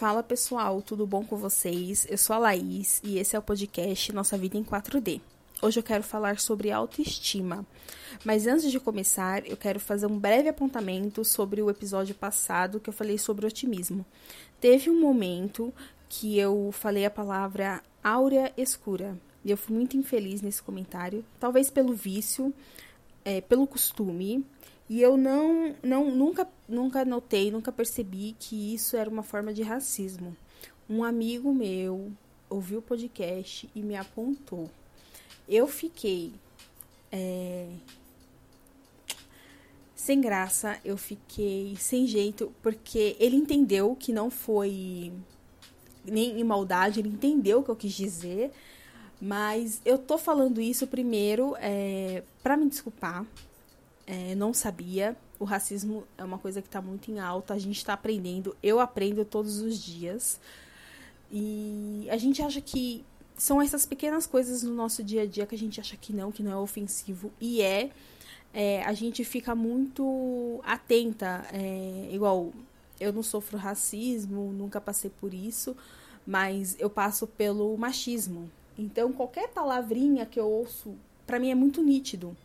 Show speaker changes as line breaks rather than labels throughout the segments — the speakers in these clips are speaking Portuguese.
Fala pessoal, tudo bom com vocês? Eu sou a Laís e esse é o podcast Nossa Vida em 4D. Hoje eu quero falar sobre autoestima. Mas antes de começar, eu quero fazer um breve apontamento sobre o episódio passado que eu falei sobre otimismo. Teve um momento que eu falei a palavra áurea escura. E eu fui muito infeliz nesse comentário, talvez pelo vício, é, pelo costume, e eu não, não nunca, nunca notei, nunca percebi que isso era uma forma de racismo. Um amigo meu ouviu o podcast e me apontou. Eu fiquei é, sem graça, eu fiquei sem jeito, porque ele entendeu que não foi nem em maldade, ele entendeu o que eu quis dizer. Mas eu tô falando isso primeiro é, para me desculpar, é, não sabia. O racismo é uma coisa que está muito em alta, a gente está aprendendo, eu aprendo todos os dias. E a gente acha que são essas pequenas coisas no nosso dia a dia que a gente acha que não, que não é ofensivo. E é. é a gente fica muito atenta. É, igual, eu não sofro racismo, nunca passei por isso, mas eu passo pelo machismo. Então, qualquer palavrinha que eu ouço, para mim é muito nítido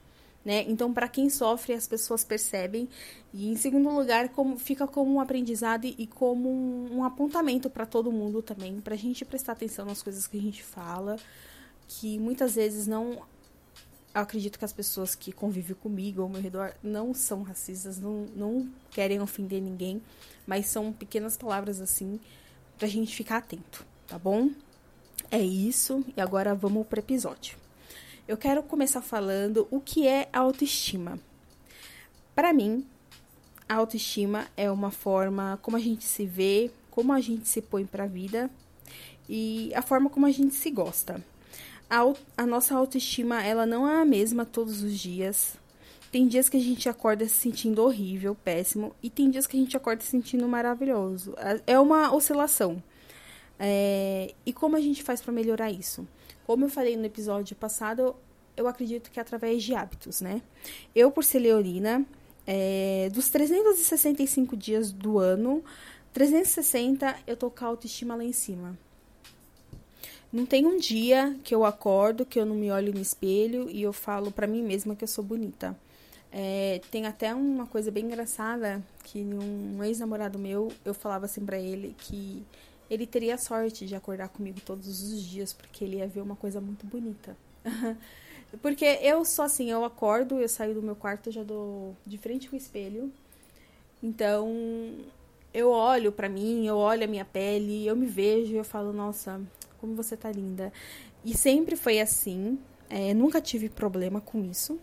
né? Então, para quem sofre, as pessoas percebem. E, em segundo lugar, como fica como um aprendizado e como um, um apontamento para todo mundo também, para a gente prestar atenção nas coisas que a gente fala, que muitas vezes não. Eu acredito que as pessoas que convivem comigo ao meu redor não são racistas, não, não querem ofender ninguém, mas são pequenas palavras assim pra gente ficar atento, tá bom? É isso, e agora vamos pro episódio. Eu quero começar falando o que é autoestima. Para mim, a autoestima é uma forma como a gente se vê, como a gente se põe para a vida e a forma como a gente se gosta. A, a, nossa autoestima, ela não é a mesma todos os dias. Tem dias que a gente acorda se sentindo horrível, péssimo, e tem dias que a gente acorda se sentindo maravilhoso. É uma oscilação. É, e como a gente faz para melhorar isso? Como eu falei no episódio passado, eu acredito que é através de hábitos, né? Eu, por ser leonina, é, dos 365 dias do ano, 360 eu tô com a autoestima lá em cima. Não tem um dia que eu acordo, que eu não me olho no espelho e eu falo para mim mesma que eu sou bonita. É, tem até uma coisa bem engraçada que um ex-namorado meu, eu falava assim pra ele que ele teria sorte de acordar comigo todos os dias, porque ele ia ver uma coisa muito bonita. porque eu sou assim, eu acordo, eu saio do meu quarto, já dou de frente com o espelho. Então, eu olho para mim, eu olho a minha pele, eu me vejo e eu falo, nossa, como você tá linda. E sempre foi assim, é, nunca tive problema com isso.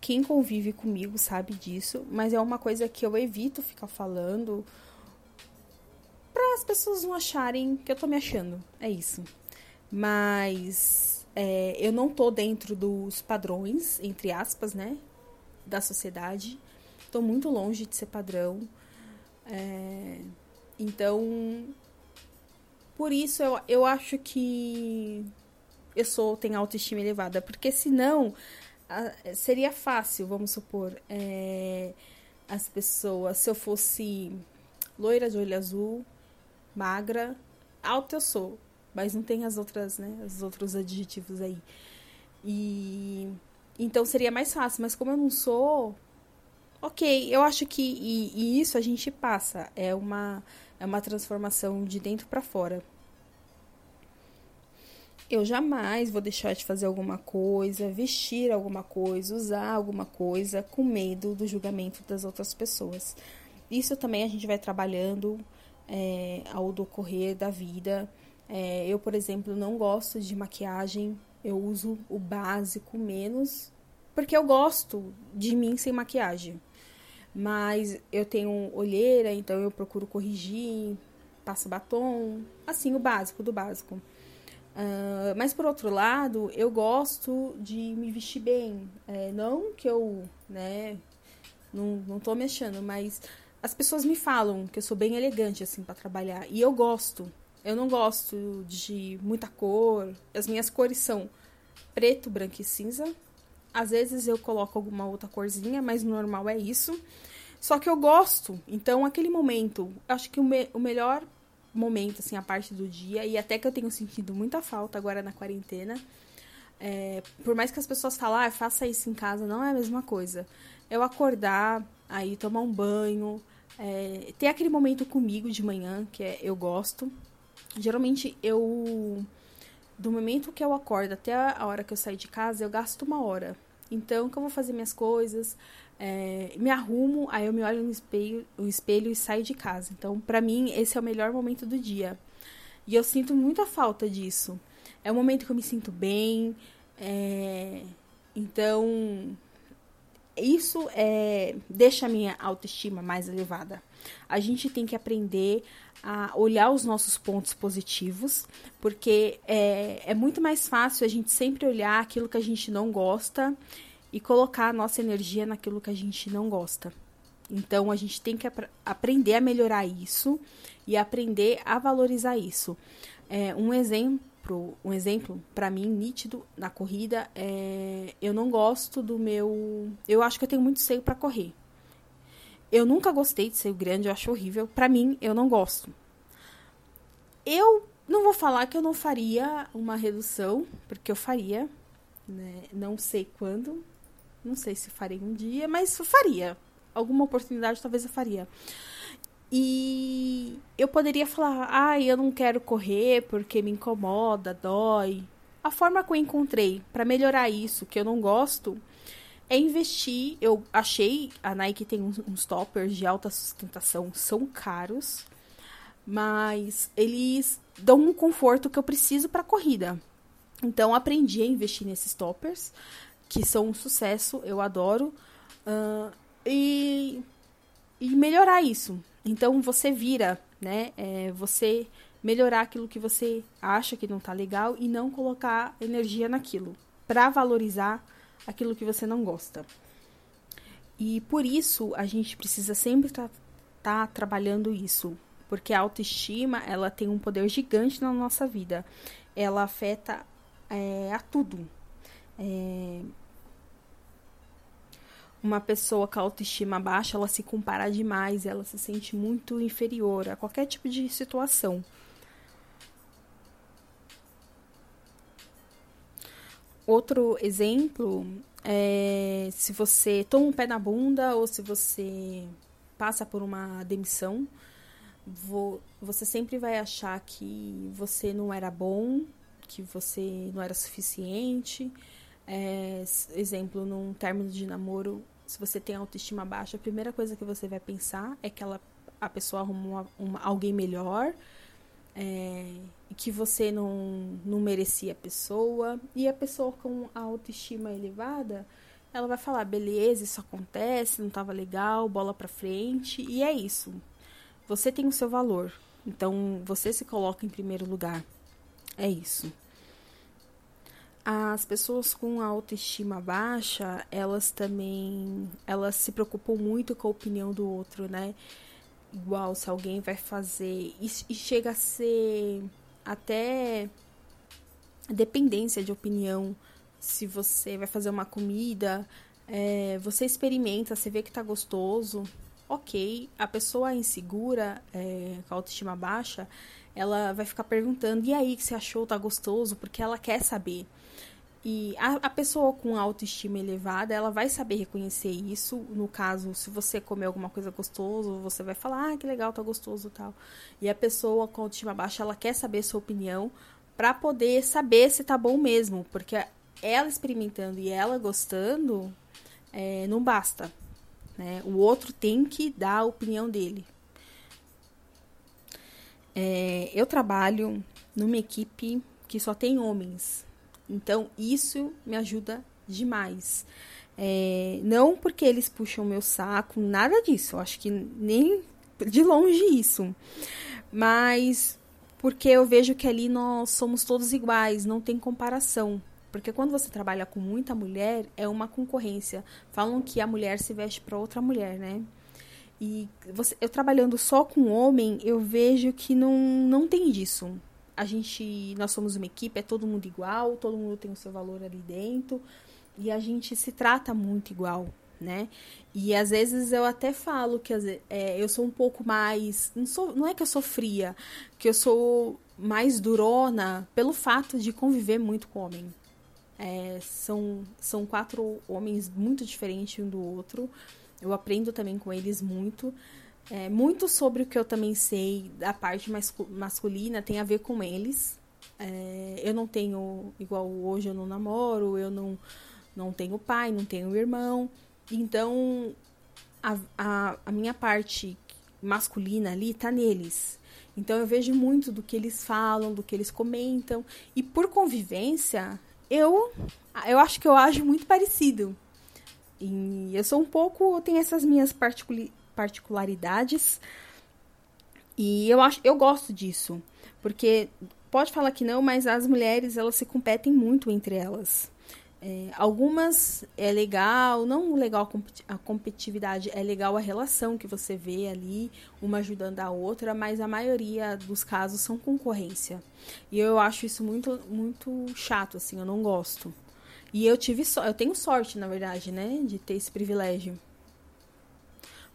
Quem convive comigo sabe disso, mas é uma coisa que eu evito ficar falando para as pessoas não acharem que eu tô me achando. É isso. Mas é, eu não tô dentro dos padrões, entre aspas, né? Da sociedade. Tô muito longe de ser padrão. É, então, por isso eu, eu acho que eu sou tenho autoestima elevada, porque senão a, seria fácil, vamos supor, é, as pessoas, se eu fosse loira de olho azul, magra, alta eu sou, mas não tem as outras, né, os outros adjetivos aí. E então seria mais fácil, mas como eu não sou, ok, eu acho que e, e isso a gente passa, é uma é uma transformação de dentro para fora. Eu jamais vou deixar de fazer alguma coisa, vestir alguma coisa, usar alguma coisa com medo do julgamento das outras pessoas. Isso também a gente vai trabalhando é, ao decorrer da vida. É, eu, por exemplo, não gosto de maquiagem, eu uso o básico menos, porque eu gosto de mim sem maquiagem. Mas eu tenho olheira, então eu procuro corrigir, passo batom, assim, o básico do básico. Uh, mas por outro lado, eu gosto de me vestir bem. É, não que eu, né, não, não tô mexendo, mas as pessoas me falam que eu sou bem elegante assim para trabalhar e eu gosto. Eu não gosto de muita cor. As minhas cores são preto, branco e cinza. Às vezes eu coloco alguma outra corzinha, mas normal é isso. Só que eu gosto. Então, aquele momento, acho que o, me o melhor momento, assim, a parte do dia, e até que eu tenho sentido muita falta agora na quarentena. É, por mais que as pessoas falem, ah, faça isso em casa, não é a mesma coisa. Eu acordar, aí tomar um banho, é, ter aquele momento comigo de manhã, que é, eu gosto. Geralmente eu. Do momento que eu acordo até a hora que eu saio de casa, eu gasto uma hora. Então, que eu vou fazer minhas coisas, é, me arrumo, aí eu me olho no espelho, o espelho e saio de casa. Então, para mim, esse é o melhor momento do dia. E eu sinto muita falta disso. É o momento que eu me sinto bem. É, então, isso é, deixa a minha autoestima mais elevada. A gente tem que aprender a olhar os nossos pontos positivos, porque é, é muito mais fácil a gente sempre olhar aquilo que a gente não gosta e colocar a nossa energia naquilo que a gente não gosta. Então a gente tem que ap aprender a melhorar isso e aprender a valorizar isso. É, um exemplo, um exemplo para mim nítido na corrida é eu não gosto do meu, eu acho que eu tenho muito seio para correr. Eu nunca gostei de seio grande, eu acho horrível. Para mim, eu não gosto. Eu não vou falar que eu não faria uma redução, porque eu faria, né? Não sei quando, não sei se farei um dia, mas faria. Alguma oportunidade talvez eu faria. E eu poderia falar, ah, eu não quero correr porque me incomoda, dói. A forma que eu encontrei para melhorar isso, que eu não gosto, é investir. Eu achei, a Nike tem uns, uns toppers de alta sustentação, são caros, mas eles dão um conforto que eu preciso para corrida. Então aprendi a investir nesses toppers que são um sucesso, eu adoro. Uh, e, e melhorar isso. Então você vira, né? É, você melhorar aquilo que você acha que não tá legal e não colocar energia naquilo para valorizar aquilo que você não gosta. E por isso a gente precisa sempre estar tá, tá trabalhando isso, porque a autoestima ela tem um poder gigante na nossa vida. Ela afeta é, a tudo. É, uma pessoa com autoestima baixa, ela se compara demais, ela se sente muito inferior a qualquer tipo de situação. Outro exemplo é se você toma um pé na bunda ou se você passa por uma demissão, você sempre vai achar que você não era bom, que você não era suficiente. É, exemplo, num término de namoro, se você tem autoestima baixa, a primeira coisa que você vai pensar é que ela, a pessoa arrumou uma, alguém melhor, é, que você não, não merecia a pessoa. E a pessoa com a autoestima elevada, ela vai falar: beleza, isso acontece, não estava legal, bola pra frente. E é isso. Você tem o seu valor. Então você se coloca em primeiro lugar. É isso as pessoas com autoestima baixa, elas também, elas se preocupam muito com a opinião do outro, né? Igual se alguém vai fazer e, e chega a ser até dependência de opinião. Se você vai fazer uma comida, é, você experimenta, você vê que tá gostoso, ok. A pessoa insegura, é, com a autoestima baixa, ela vai ficar perguntando: e aí, que você achou? Tá gostoso? Porque ela quer saber. E a, a, pessoa com autoestima elevada, ela vai saber reconhecer isso. No caso, se você comer alguma coisa gostoso, você vai falar, ah, que legal, tá gostoso tal. E a pessoa com autoestima baixa, ela quer saber sua opinião para poder saber se tá bom mesmo. Porque ela experimentando e ela gostando, é, não basta. Né? O outro tem que dar a opinião dele. É, eu trabalho numa equipe que só tem homens. Então, isso me ajuda demais. É, não porque eles puxam meu saco, nada disso. Eu acho que nem de longe isso. Mas porque eu vejo que ali nós somos todos iguais, não tem comparação. Porque quando você trabalha com muita mulher, é uma concorrência. Falam que a mulher se veste para outra mulher, né? E você, eu trabalhando só com homem, eu vejo que não, não tem disso a gente, nós somos uma equipe, é todo mundo igual, todo mundo tem o seu valor ali dentro e a gente se trata muito igual, né? E às vezes eu até falo que é, eu sou um pouco mais. Não, sou, não é que eu sou fria, que eu sou mais durona pelo fato de conviver muito com homem. É, são, são quatro homens muito diferentes um do outro. Eu aprendo também com eles muito. É, muito sobre o que eu também sei da parte masculina tem a ver com eles. É, eu não tenho, igual hoje eu não namoro, eu não, não tenho pai, não tenho irmão. Então, a, a, a minha parte masculina ali tá neles. Então, eu vejo muito do que eles falam, do que eles comentam. E por convivência, eu, eu acho que eu ajo muito parecido. E eu sou um pouco. tenho essas minhas particularidades. E eu acho eu gosto disso. Porque pode falar que não, mas as mulheres elas se competem muito entre elas. É, algumas é legal, não legal a competitividade, é legal a relação que você vê ali, uma ajudando a outra, mas a maioria dos casos são concorrência. E eu acho isso muito, muito chato, assim, eu não gosto. E eu tive eu tenho sorte, na verdade, né, de ter esse privilégio.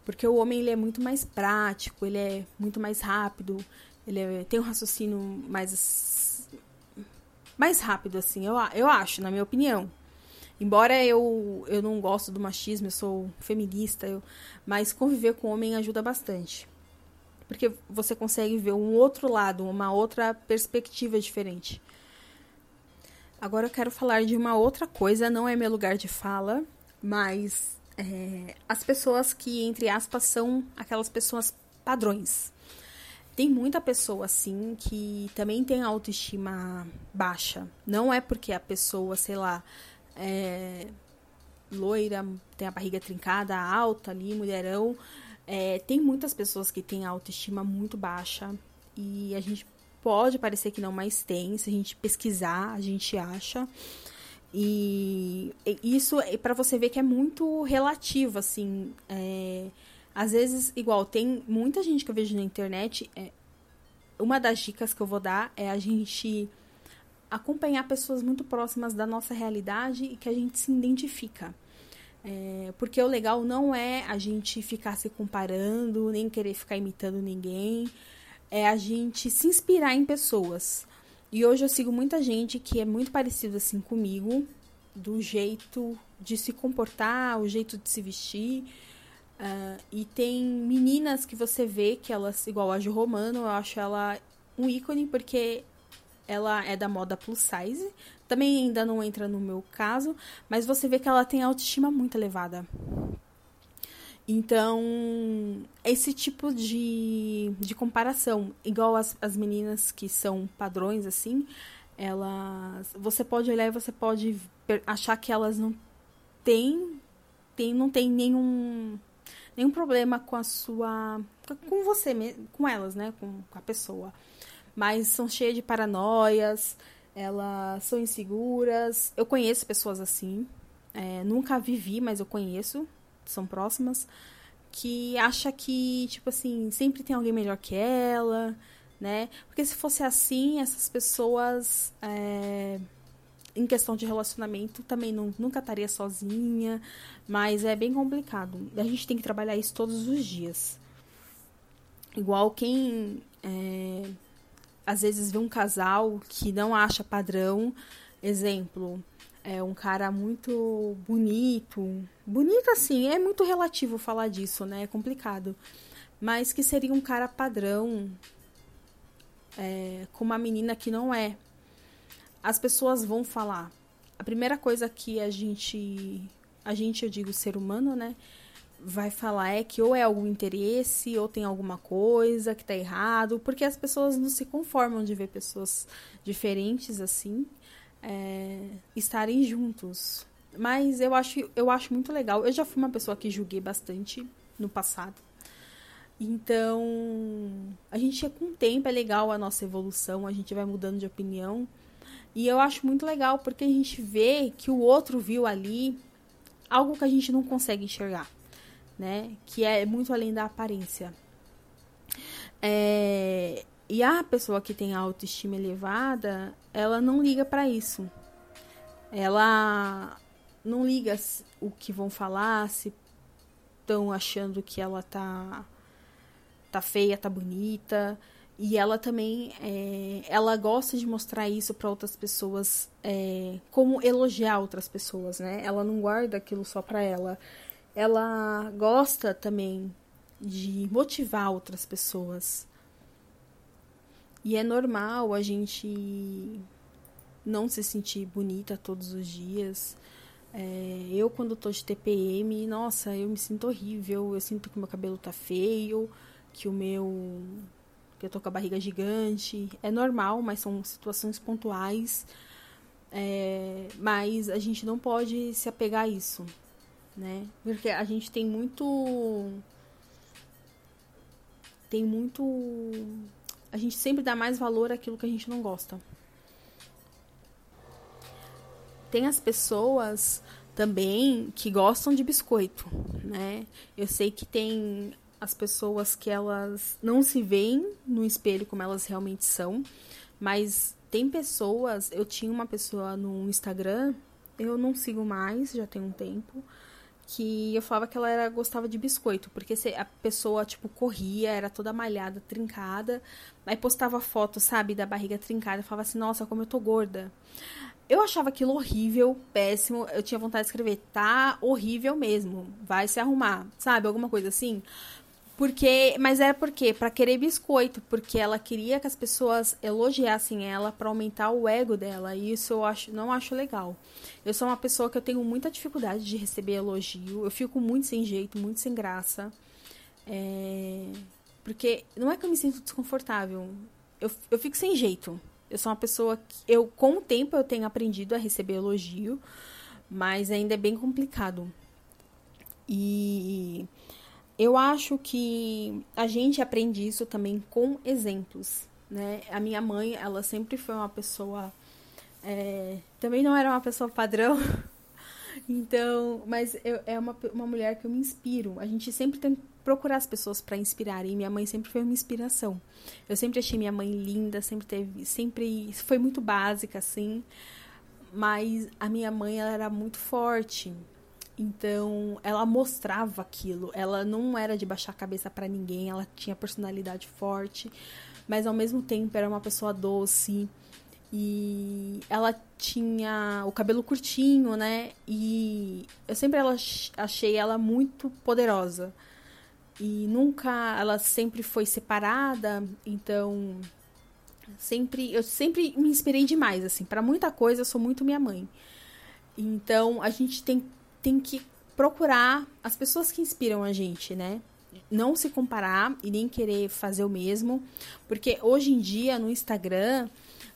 Porque o homem ele é muito mais prático, ele é muito mais rápido, ele é, tem um raciocínio mais mais rápido assim, eu, eu acho, na minha opinião. Embora eu, eu não gosto do machismo, eu sou feminista, eu, mas conviver com homem ajuda bastante. Porque você consegue ver um outro lado, uma outra perspectiva diferente. Agora eu quero falar de uma outra coisa, não é meu lugar de fala, mas é, as pessoas que, entre aspas, são aquelas pessoas padrões. Tem muita pessoa assim que também tem autoestima baixa. Não é porque a pessoa, sei lá, é, loira, tem a barriga trincada, alta ali, mulherão. É, tem muitas pessoas que têm autoestima muito baixa e a gente pode parecer que não, mas tem. Se a gente pesquisar, a gente acha. E isso é para você ver que é muito relativo, assim. É, às vezes, igual, tem muita gente que eu vejo na internet. É, uma das dicas que eu vou dar é a gente acompanhar pessoas muito próximas da nossa realidade e que a gente se identifica. É, porque o legal não é a gente ficar se comparando, nem querer ficar imitando ninguém, é a gente se inspirar em pessoas. E hoje eu sigo muita gente que é muito parecido assim comigo, do jeito de se comportar, o jeito de se vestir. Uh, e tem meninas que você vê que elas, igual a Ju Romano, eu acho ela um ícone porque ela é da moda plus size. Também ainda não entra no meu caso, mas você vê que ela tem autoestima muito elevada. Então, esse tipo de, de comparação, igual as, as meninas que são padrões, assim, elas. Você pode olhar e você pode achar que elas não têm. Tem, não tem nenhum, nenhum problema com a sua. com você, com elas, né? Com, com a pessoa mas são cheias de paranoias, elas são inseguras. Eu conheço pessoas assim, é, nunca vivi, mas eu conheço, são próximas, que acha que, tipo assim, sempre tem alguém melhor que ela, né? Porque se fosse assim, essas pessoas, é, em questão de relacionamento, também não, nunca estaria sozinha, mas é bem complicado. A gente tem que trabalhar isso todos os dias. Igual quem. É, às vezes vê um casal que não acha padrão, exemplo, é um cara muito bonito, bonito assim, é muito relativo falar disso, né? É complicado, mas que seria um cara padrão é, com uma menina que não é. As pessoas vão falar. A primeira coisa que a gente, a gente, eu digo ser humano, né? vai falar é que ou é algum interesse ou tem alguma coisa que tá errado, porque as pessoas não se conformam de ver pessoas diferentes assim é, estarem juntos. Mas eu acho, eu acho muito legal. Eu já fui uma pessoa que julguei bastante no passado. Então, a gente com o tempo é legal a nossa evolução, a gente vai mudando de opinião. E eu acho muito legal porque a gente vê que o outro viu ali algo que a gente não consegue enxergar né? Que é muito além da aparência. É, e a pessoa que tem autoestima elevada, ela não liga para isso. Ela não liga o que vão falar, se estão achando que ela tá tá feia, tá bonita. E ela também, é, ela gosta de mostrar isso para outras pessoas, é, como elogiar outras pessoas, né? Ela não guarda aquilo só para ela. Ela gosta também de motivar outras pessoas. E é normal a gente não se sentir bonita todos os dias. É, eu, quando tô de TPM, nossa, eu me sinto horrível. Eu sinto que meu cabelo tá feio, que o meu que eu tô com a barriga gigante. É normal, mas são situações pontuais. É, mas a gente não pode se apegar a isso, né? Porque a gente tem muito. Tem muito. A gente sempre dá mais valor àquilo que a gente não gosta. Tem as pessoas também que gostam de biscoito, né? Eu sei que tem as pessoas que elas não se veem no espelho como elas realmente são, mas tem pessoas, eu tinha uma pessoa no Instagram, eu não sigo mais, já tem um tempo, que eu falava que ela era, gostava de biscoito, porque a pessoa, tipo, corria, era toda malhada, trincada, aí postava foto, sabe, da barriga trincada, falava assim, nossa, como eu tô gorda. Eu achava aquilo horrível, péssimo, eu tinha vontade de escrever, tá horrível mesmo, vai se arrumar, sabe, alguma coisa assim. Porque, mas era por quê? Para querer biscoito, porque ela queria que as pessoas elogiassem ela para aumentar o ego dela, e isso eu acho, não acho legal. Eu sou uma pessoa que eu tenho muita dificuldade de receber elogio, eu fico muito sem jeito, muito sem graça. É... Porque não é que eu me sinto desconfortável, eu, eu fico sem jeito. Eu sou uma pessoa que eu com o tempo eu tenho aprendido a receber elogio, mas ainda é bem complicado. E eu acho que a gente aprende isso também com exemplos, né? A minha mãe, ela sempre foi uma pessoa, é, também não era uma pessoa padrão, então, mas eu, é uma, uma mulher que eu me inspiro. A gente sempre tem que procurar as pessoas para inspirar e minha mãe sempre foi uma inspiração. Eu sempre achei minha mãe linda, sempre teve, sempre foi muito básica assim, mas a minha mãe ela era muito forte. Então, ela mostrava aquilo. Ela não era de baixar a cabeça para ninguém, ela tinha personalidade forte, mas ao mesmo tempo era uma pessoa doce. E ela tinha o cabelo curtinho, né? E eu sempre ela, achei ela muito poderosa. E nunca, ela sempre foi separada, então sempre eu sempre me inspirei demais assim, para muita coisa eu sou muito minha mãe. Então, a gente tem tem que procurar as pessoas que inspiram a gente, né? Não se comparar e nem querer fazer o mesmo, porque hoje em dia no Instagram,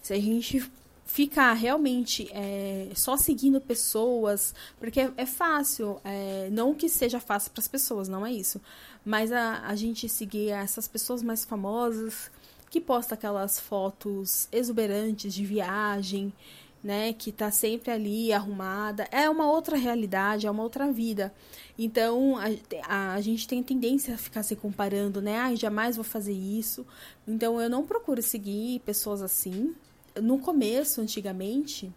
se a gente ficar realmente é, só seguindo pessoas, porque é, é fácil, é, não que seja fácil para as pessoas, não é isso, mas a, a gente seguir essas pessoas mais famosas que posta aquelas fotos exuberantes de viagem, né, que está sempre ali arrumada, é uma outra realidade, é uma outra vida. Então a, a, a, gente tem tendência a ficar se comparando, né? Ai, jamais vou fazer isso. Então eu não procuro seguir pessoas assim. No começo, antigamente,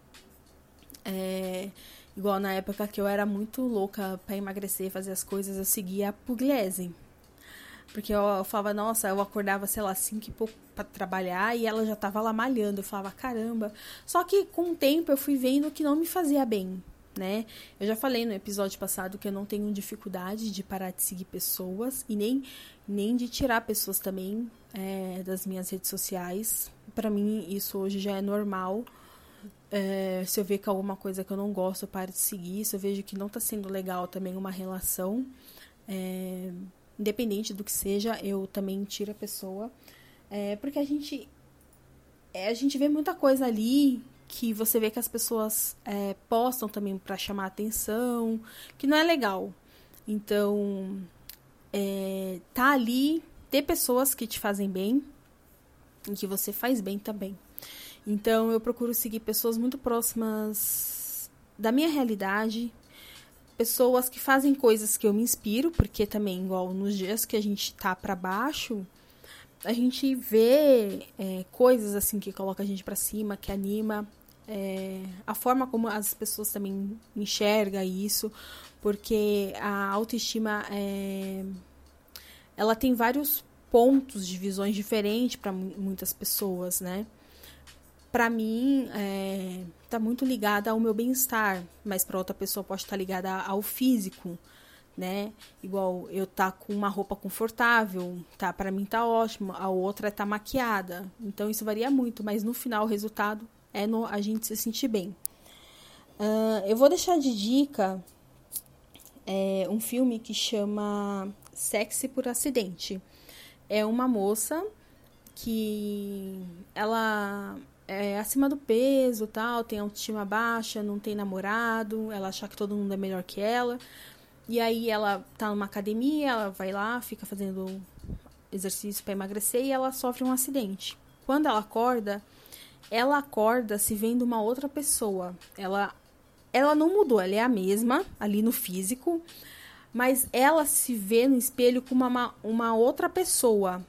é, igual na época que eu era muito louca para emagrecer, fazer as coisas, eu seguia a Pugliese. Porque eu, eu, falava, nossa, eu acordava, sei lá, cinco e pouco pra trabalhar e ela já tava lá malhando. Eu falava, caramba. Só que com o tempo eu fui vendo que não me fazia bem, né? Eu já falei no episódio passado que eu não tenho dificuldade de parar de seguir pessoas e nem, nem de tirar pessoas também é, das minhas redes sociais. para mim, isso hoje já é normal. É, se eu ver que alguma coisa que eu não gosto, eu paro de seguir. Se eu vejo que não tá sendo legal também uma relação. É, independente do que seja, eu também tiro a pessoa. É, porque a gente. É, a gente vê muita coisa ali que você vê que as pessoas é, postam também para chamar atenção, que não é legal. Então, é, tá ali, ter pessoas que te fazem bem e que você faz bem também. Então, eu procuro seguir pessoas muito próximas da minha realidade, pessoas que fazem coisas que eu me inspiro, porque também, igual nos dias que a gente tá para baixo, a gente vê é, coisas assim que coloca a gente para cima, que anima. É, a forma como as pessoas também enxergam isso. porque a autoestima é, ela tem vários pontos de visões diferentes para muitas pessoas, né? Para mim, é, tá muito ligada ao meu bem-estar, mas para outra pessoa pode estar ligada ao físico, né? Igual eu tá com uma roupa confortável, tá? Para mim tá ótimo. A outra tá maquiada. Então isso varia muito, mas no final o resultado é no, a gente se sentir bem. Uh, eu vou deixar de dica é, um filme que chama Sexy por Acidente. É uma moça que ela é acima do peso, tal, tem autoestima baixa, não tem namorado, ela acha que todo mundo é melhor que ela. E aí ela tá numa academia, ela vai lá, fica fazendo exercício para emagrecer e ela sofre um acidente. Quando ela acorda, ela acorda se vendo uma outra pessoa. Ela ela não mudou, ela é a mesma ali no físico, mas ela se vê no espelho como uma, uma outra pessoa.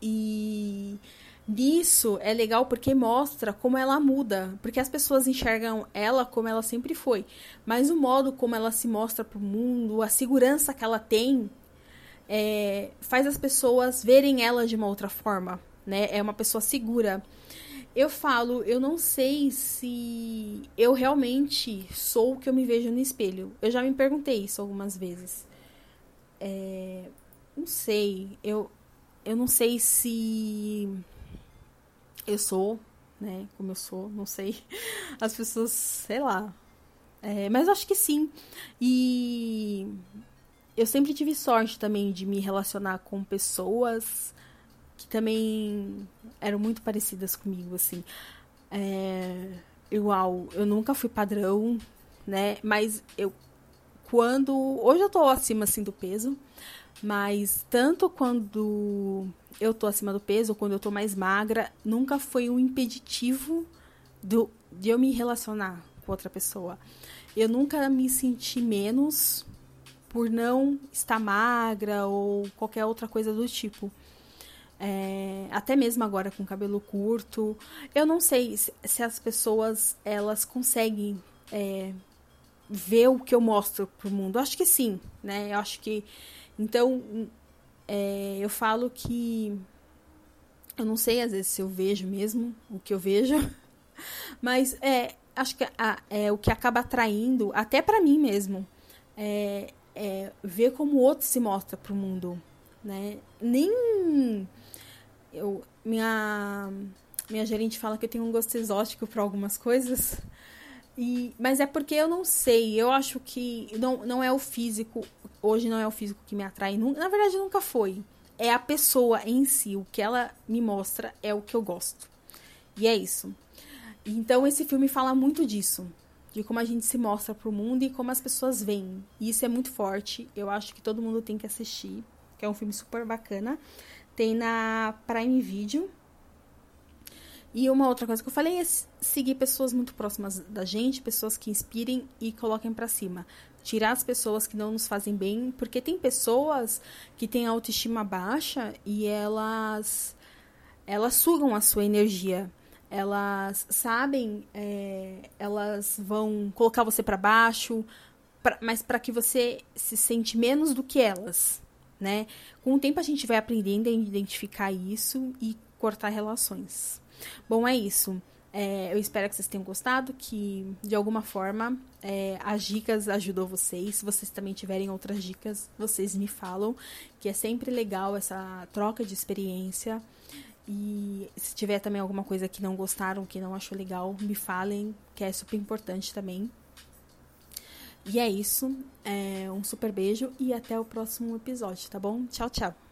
E nisso é legal porque mostra como ela muda, porque as pessoas enxergam ela como ela sempre foi, mas o modo como ela se mostra para o mundo, a segurança que ela tem, é, faz as pessoas verem ela de uma outra forma, né? É uma pessoa segura eu falo, eu não sei se eu realmente sou o que eu me vejo no espelho. Eu já me perguntei isso algumas vezes. É, não sei, eu, eu não sei se eu sou, né, como eu sou, não sei. As pessoas, sei lá. É, mas acho que sim. E eu sempre tive sorte também de me relacionar com pessoas que também eram muito parecidas comigo, assim. É, igual, eu nunca fui padrão, né? Mas eu quando hoje eu tô acima assim do peso, mas tanto quando eu tô acima do peso ou quando eu tô mais magra, nunca foi um impeditivo do, de eu me relacionar com outra pessoa. Eu nunca me senti menos por não estar magra ou qualquer outra coisa do tipo. É, até mesmo agora com cabelo curto. Eu não sei se, se as pessoas elas conseguem é, ver o que eu mostro pro mundo. Eu acho que sim, né? Eu acho que. Então, é, eu falo que. Eu não sei às vezes se eu vejo mesmo o que eu vejo, mas é, acho que a, é o que acaba atraindo, até para mim mesmo, é, é ver como o outro se mostra pro mundo, né? Nem eu minha minha gerente fala que eu tenho um gosto exótico para algumas coisas. E, mas é porque eu não sei, eu acho que não, não é o físico, hoje não é o físico que me atrai, na verdade nunca foi. É a pessoa em si, o que ela me mostra é o que eu gosto. E é isso. Então esse filme fala muito disso, de como a gente se mostra pro mundo e como as pessoas veem. E isso é muito forte, eu acho que todo mundo tem que assistir, que é um filme super bacana. Tem na Prime Video. E uma outra coisa que eu falei é seguir pessoas muito próximas da gente, pessoas que inspirem e coloquem para cima. Tirar as pessoas que não nos fazem bem, porque tem pessoas que têm autoestima baixa e elas elas sugam a sua energia. Elas sabem, é, elas vão colocar você para baixo, pra, mas para que você se sente menos do que elas né? Com o tempo a gente vai aprendendo a identificar isso e cortar relações. Bom, é isso. É, eu espero que vocês tenham gostado, que de alguma forma é, as dicas ajudou vocês. Se vocês também tiverem outras dicas, vocês me falam, que é sempre legal essa troca de experiência. E se tiver também alguma coisa que não gostaram, que não achou legal, me falem, que é super importante também. E é isso. É um super beijo e até o próximo episódio, tá bom? Tchau, tchau.